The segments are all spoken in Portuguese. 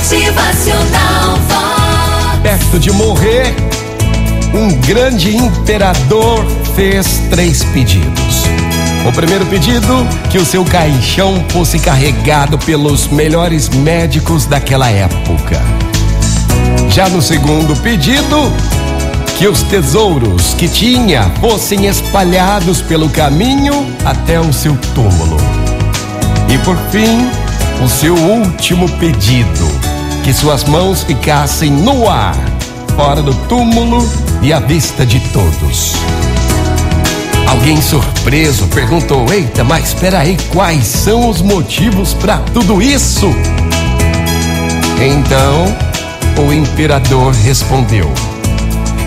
Motivacional Vox. Perto de morrer, um grande imperador fez três pedidos. O primeiro pedido, que o seu caixão fosse carregado pelos melhores médicos daquela época. Já no segundo pedido, que os tesouros que tinha fossem espalhados pelo caminho até o seu túmulo. E por fim, o seu último pedido, que suas mãos ficassem no ar, fora do túmulo e à vista de todos. Alguém surpreso perguntou: Eita, mas espera aí, quais são os motivos para tudo isso? Então, o imperador respondeu: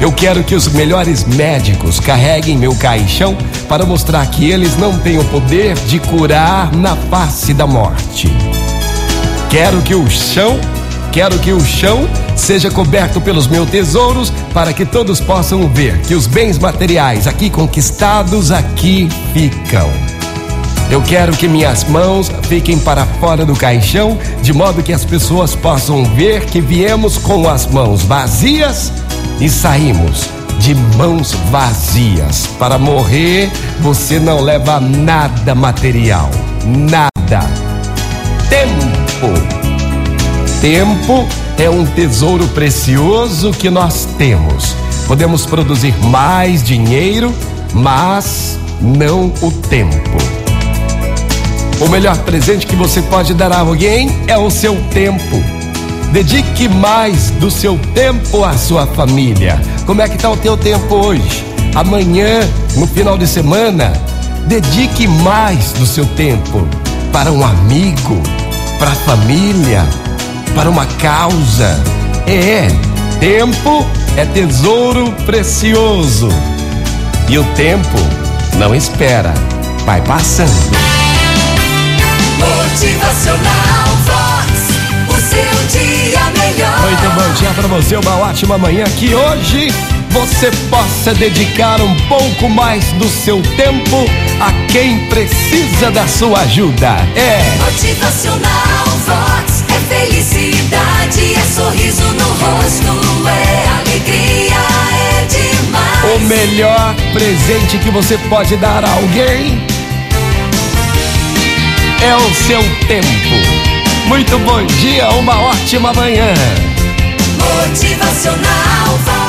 Eu quero que os melhores médicos carreguem meu caixão para mostrar que eles não têm o poder de curar na face da morte. Quero que o chão, quero que o chão seja coberto pelos meus tesouros para que todos possam ver que os bens materiais aqui conquistados aqui ficam. Eu quero que minhas mãos fiquem para fora do caixão, de modo que as pessoas possam ver que viemos com as mãos vazias e saímos de mãos vazias. Para morrer, você não leva nada material, nada. Tempo. Tempo é um tesouro precioso que nós temos. Podemos produzir mais dinheiro, mas não o tempo. O melhor presente que você pode dar a alguém é o seu tempo. Dedique mais do seu tempo à sua família. Como é que está o teu tempo hoje? Amanhã, no final de semana, dedique mais do seu tempo para um amigo, para a família, para uma causa. É, tempo é tesouro precioso. E o tempo não espera, vai passando. Motivacional Vox. O seu dia melhor. Muito bom dia para você, uma ótima manhã. Que hoje você possa dedicar um pouco mais do seu tempo a quem precisa da sua ajuda. É. Motivacional Vox. É felicidade, é sorriso no rosto, é alegria, é demais. O melhor presente que você pode dar a alguém é o seu tempo. Muito bom dia, uma ótima manhã. Motivacional Vox.